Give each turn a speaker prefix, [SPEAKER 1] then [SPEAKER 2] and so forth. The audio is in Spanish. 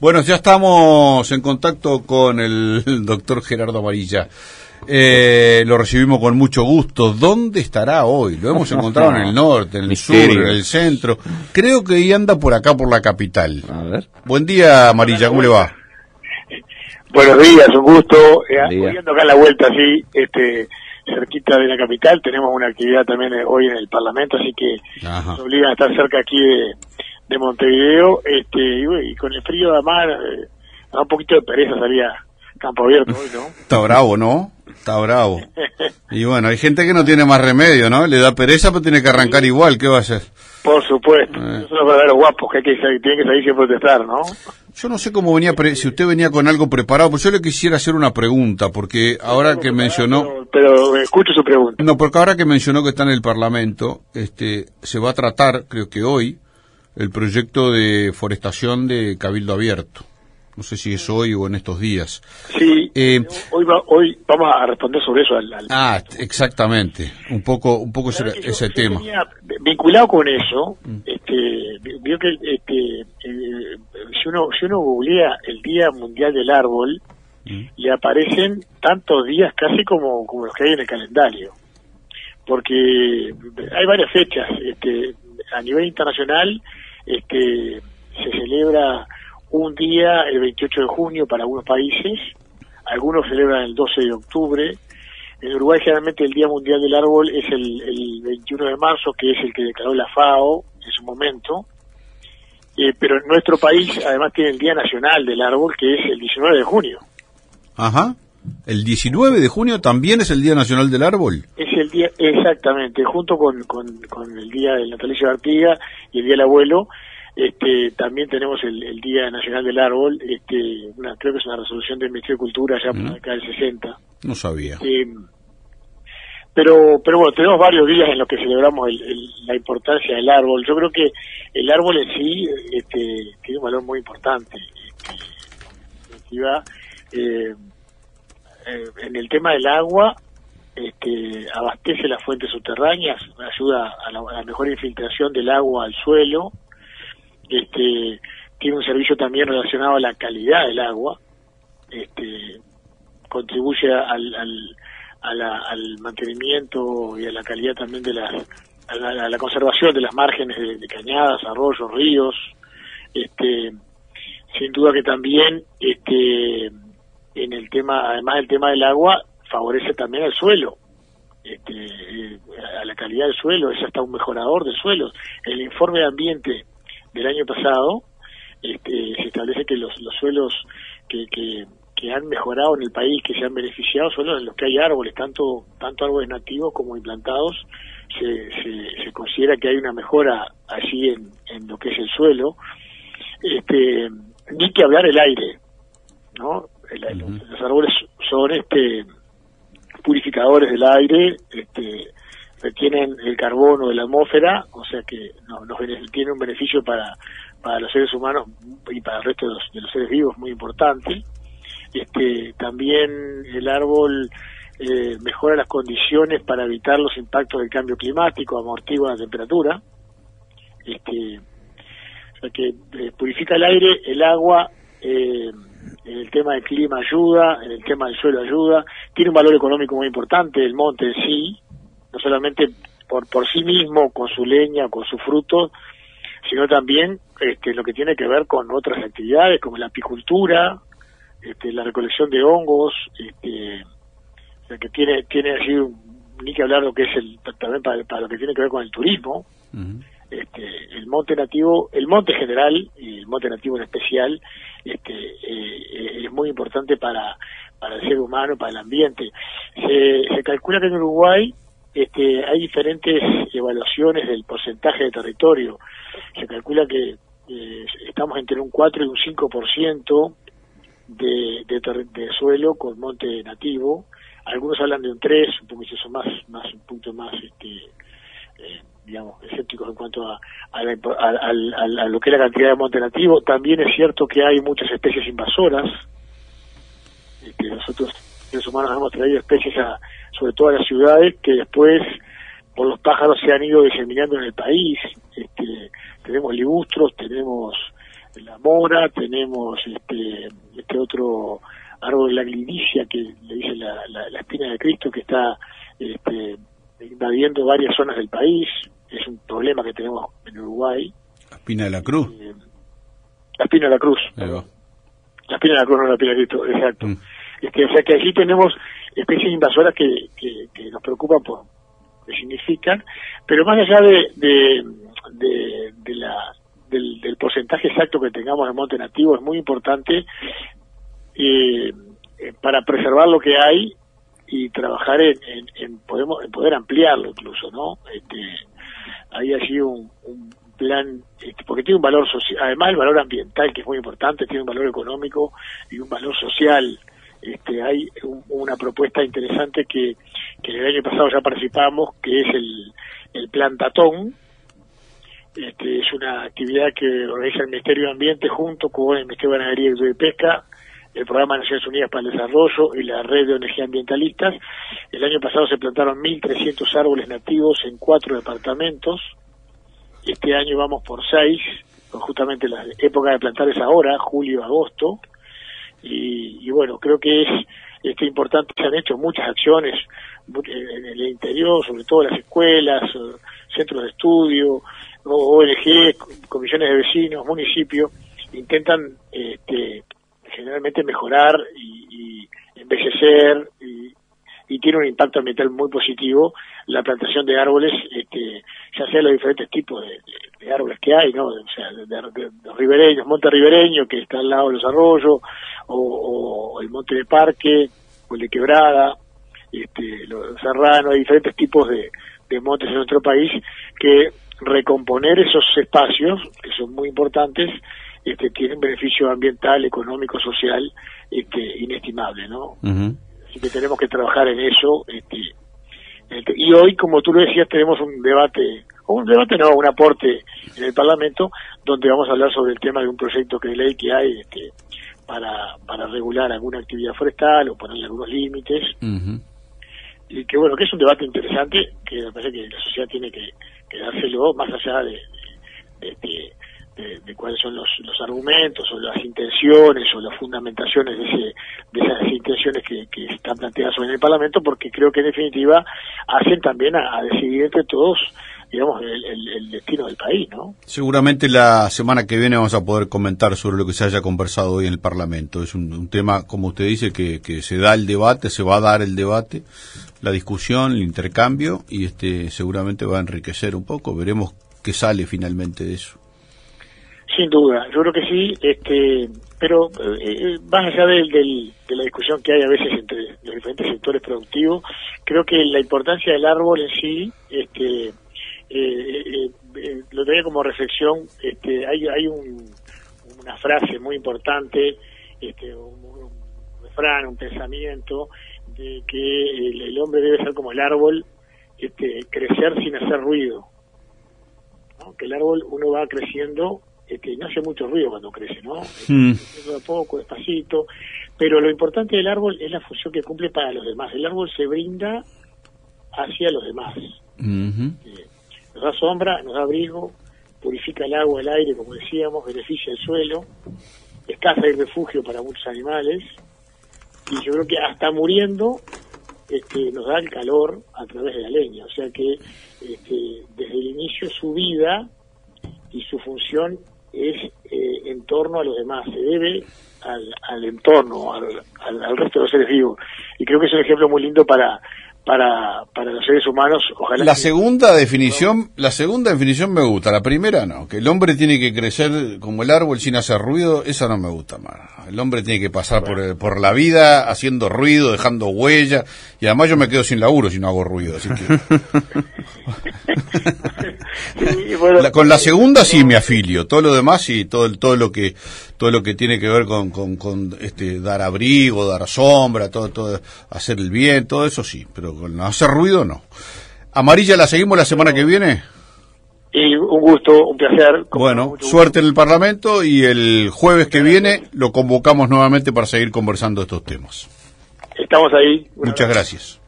[SPEAKER 1] Bueno, ya estamos en contacto con el doctor Gerardo Amarilla. Eh, lo recibimos con mucho gusto. ¿Dónde estará hoy? Lo hemos encontrado en el norte, en el sur, en el centro. Creo que ahí anda por acá, por la capital.
[SPEAKER 2] A ver.
[SPEAKER 1] Buen día, Amarilla, ¿cómo le va?
[SPEAKER 3] Buenos días, un gusto. Eh, Hoy ando acá la vuelta, así, este, cerquita de la capital. Tenemos una actividad también eh, hoy en el Parlamento, así que
[SPEAKER 1] Ajá.
[SPEAKER 3] nos obligan a estar cerca aquí de, de Montevideo. Este, y, con el frío de mar, eh, da un poquito de pereza salir a campo abierto hoy, ¿no?
[SPEAKER 1] Está bravo, ¿no? Está bravo. Y bueno, hay gente que no tiene más remedio, ¿no? Le da pereza, pero tiene que arrancar igual. ¿Qué va a hacer?
[SPEAKER 3] Por supuesto.
[SPEAKER 1] Eh.
[SPEAKER 3] Esos son los verdaderos guapos que, hay que salir- tienen que salir protestar, ¿no?
[SPEAKER 1] Yo no sé cómo venía, pre- si usted venía con algo preparado, pues yo le quisiera hacer una pregunta, porque ahora que mencionó...
[SPEAKER 3] Pero, pero escucho su pregunta.
[SPEAKER 1] No, porque ahora que mencionó que está en el Parlamento, este, se va a tratar, creo que hoy, el proyecto de forestación de Cabildo Abierto. No sé si es hoy o en estos días.
[SPEAKER 3] Sí,
[SPEAKER 1] Eh,
[SPEAKER 3] hoy, va- hoy vamos a responder sobre eso al, al-
[SPEAKER 1] Ah, exactamente. Un poco, un poco ese, tema.
[SPEAKER 3] tenía- vinculado con eso,
[SPEAKER 1] Mm.
[SPEAKER 3] este, vio que este, eh, si uno si uno googlea el Día Mundial del Árbol,
[SPEAKER 1] Mm.
[SPEAKER 3] le aparecen tantos días casi como, como los que hay en el calendario. Porque hay varias fechas. Este, a nivel internacional este, se celebra un día el 28 de junio para algunos países, algunos celebran el 12 de octubre, en Uruguay generalmente el Día Mundial del Árbol es el, el 21 de marzo, que es el que declaró la FAO en su momento. Eh, pero en nuestro país además tiene el Día Nacional del Árbol, que es el 19 de junio.
[SPEAKER 1] Ajá. El 19 de junio también es el Día Nacional del Árbol.
[SPEAKER 3] Es el día, exactamente, junto con, con, con el Día del Natalicio de Artiga y el Día del Abuelo, este, también tenemos el, el Día Nacional del Árbol, este, una, creo que es una resolución del Ministerio de Cultura ya por
[SPEAKER 1] Mm.
[SPEAKER 3] década del 60.
[SPEAKER 1] No sabía.
[SPEAKER 3] Eh, pero, pero bueno, tenemos varios días en los que celebramos el- el- la importancia del árbol. Yo creo que el árbol en sí este, tiene un valor muy importante. Este, en definitiva, eh, eh, en el tema del agua, este, abastece las fuentes subterráneas, ayuda a la, mejor infiltración del agua al suelo, este, tiene un servicio también relacionado a la calidad del agua, este, contribuye al, al, a la- al mantenimiento y a la calidad también de las a la, a la conservación de las márgenes de, de cañadas, arroyos, ríos, este sin duda que también este en el tema además del tema del agua favorece también al suelo este, eh, a la calidad del suelo es hasta un mejorador del suelo el informe de ambiente del año pasado este, se establece que los, los suelos que, que, que han mejorado en el país, que se han beneficiado, son los en los que hay árboles, tanto tanto árboles nativos como implantados, se, se, se considera que hay una mejora allí en, en lo que es el suelo. Este, ni que hablar el aire, ¿no? El-. Los árboles son este purificadores del aire, este, retienen el carbono de la atmósfera, o sea que no, nos tiene un beneficio para, para los seres humanos y para el resto de los, de los seres vivos muy importante. Este, también el árbol eh, mejora las condiciones para evitar los impactos del cambio climático, amortigua la temperatura. Este, o sea que eh, purifica el aire, el agua, eh, en el tema del clima ayuda, en el tema del suelo ayuda, tiene un valor económico muy importante, el monte en sí, no solamente por, por sí mismo, con su leña, con su fruto, sino también este, lo que tiene que ver con otras actividades como la apicultura, este, la recolección de hongos, este, o sea que tiene, tiene así, ni que hablar lo que es el, también para, para lo que tiene que ver con el turismo. Este, el monte nativo, el monte general y el monte nativo en especial, este, eh, es muy importante para, para el ser humano, para el ambiente. Se, se calcula que en Uruguay este, hay diferentes evaluaciones del porcentaje de territorio. Se calcula que eh, estamos entre un 4 y un 5% de, de, de suelo con monte nativo. Algunos hablan de un 3, un poquito más, más un punto más este, eh, en cuanto a, a, la a- a lo que es la cantidad de monte nativo. También es cierto que hay muchas especies invasoras. Este, nosotros, seres humanos, hemos traído especies, a, sobre todo a las ciudades, que después, por los pájaros, se han ido diseminando en el país. Este, tenemos ligustros, tenemos la mora, tenemos este, este otro árbol de la glinicia que le dice la, la, espina de Cristo que está este, invadiendo varias zonas del país, problema que tenemos en Uruguay.
[SPEAKER 1] La espina de la cruz.
[SPEAKER 3] Eh, la espina de la cruz. La espina de la cruz, no la espina de Cristo, exacto. Mm. Este, o sea que allí tenemos especies invasoras que, que, que nos preocupan por que significan, pero más allá de, de, de, la, del, del, porcentaje exacto que tengamos de monte nativo, es muy importante eh, para preservar lo que hay y trabajar en, en, podemos, en poder ampliarlo incluso, ¿no? Este, hay allí un, un plan, este, porque tiene un valor social, además el valor ambiental que es muy importante, tiene un valor económico y un valor social este, hay una propuesta interesante que, que el año pasado ya participamos, que es el, el Plan Tatón. Este, es una actividad que organiza el Ministerio de Ambiente junto con el Ministerio de Ganadería y Pesca, el Programa de Naciones Unidas para el Desarrollo y la Red de ONG Ambientalistas. El año pasado se plantaron 1.300 árboles nativos en cuatro departamentos. Este año vamos por seis, justamente la época de plantar es ahora, julio-agosto y, bueno, creo que es este, importante, se han hecho muchas acciones en el interior, sobre todo las escuelas, centros de estudio, ONG, comisiones de vecinos, municipios, intentan este, generalmente mejorar y, y envejecer y, tiene un impacto ambiental muy positivo la plantación de árboles, este, ya sea los diferentes tipos de, árboles que hay, ¿no? O sea, de, los ribereños, monte ribereño que está al lado de los arroyos, o, el monte de parque, o el de quebrada, este, los serranos, hay diferentes tipos de, montes en nuestro país que recomponer esos espacios, que son muy importantes, este, tienen beneficio ambiental, económico, social, este, inestimable, ¿no? Así que tenemos que trabajar en eso. Este, este, y hoy, como tú lo decías, tenemos un debate, o un debate no, un aporte en el Parlamento, donde vamos a hablar sobre el tema de un proyecto de ley que hay este, para, para regular alguna actividad forestal o ponerle algunos límites. Y que bueno, que es un debate interesante, que me parece que la sociedad tiene que, que dárselo más allá de, de, de, cuáles son los, los, argumentos o las intenciones o las fundamentaciones de, ese, de esas intenciones que, están planteadas en el Parlamento, porque creo que en definitiva hacen también a, decidir entre todos digamos, el, destino del país, ¿no?
[SPEAKER 1] Seguramente la semana que viene vamos a poder comentar sobre lo que se haya conversado hoy en el Parlamento. Es un, tema, como usted dice, que, que, se da el debate, se va a dar el debate, la discusión, el intercambio, y este seguramente va a enriquecer un poco. Veremos qué sale finalmente de eso.
[SPEAKER 3] Sin duda, yo creo que sí, este, pero eh, eh, más allá del, de la discusión que hay a veces entre los diferentes sectores productivos, creo que la importancia del árbol en sí, este, eh, lo tenía como reflexión, este, hay, hay una frase muy importante, este, un, refrán, un pensamiento, de que el, hombre debe ser como el árbol, este, crecer sin hacer ruido. Que el árbol uno va creciendo este, no hace mucho ruido cuando crece, ¿no? Mm. a poco, despacito, pero lo importante del árbol es la función que cumple para los demás. El árbol se brinda hacia los demás. Eh, nos da sombra, nos da abrigo, purifica el agua, el aire, como decíamos, beneficia el suelo, es casa y refugio para muchos animales, y yo creo que hasta muriendo este, nos da el calor a través de la leña, o sea que este, desde el inicio su vida y su función es eh, en torno a los demás, se debe al, al entorno, al, al, resto de los seres vivos. Y creo que es un ejemplo muy lindo para, para, para los seres humanos.
[SPEAKER 1] Ojalá la segunda definición, la segunda definición me gusta, la primera no, que el hombre tiene que crecer como el árbol sin hacer ruido, esa no me gusta más. El hombre tiene que pasar por, por la vida haciendo ruido, dejando huella, y además yo me quedo sin laburo si no hago ruido, así que... con la segunda sí me afilio, todo lo demás y todo, todo lo que todo lo que tiene que ver con, con, este, dar abrigo, dar sombra, todo, todo, hacer el bien, todo eso sí, pero con hacer ruido no. Amarilla, ¿la seguimos la semana que viene?
[SPEAKER 3] Y un gusto, un placer.
[SPEAKER 1] Bueno, suerte en el Parlamento y el jueves que viene lo convocamos nuevamente para seguir conversando estos temas.
[SPEAKER 3] Estamos ahí.
[SPEAKER 1] Muchas gracias.